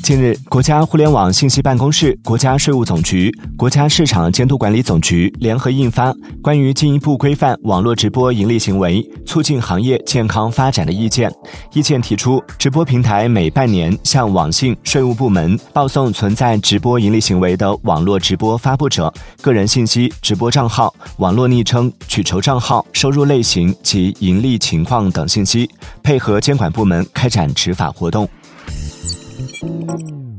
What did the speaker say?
近日，国家互联网信息办公室、国家税务总局、国家市场监督管理总局联合印发《关于进一步规范网络直播盈利行为、促进行业健康发展的意见》。意见提出，直播平台每半年向网信、税务部门报送存在直播盈利行为的网络直播发布者个人信息、直播账号、网络昵称、取酬账号、收入类型及盈利情况等信息，配合监管部门开展执法活动。Música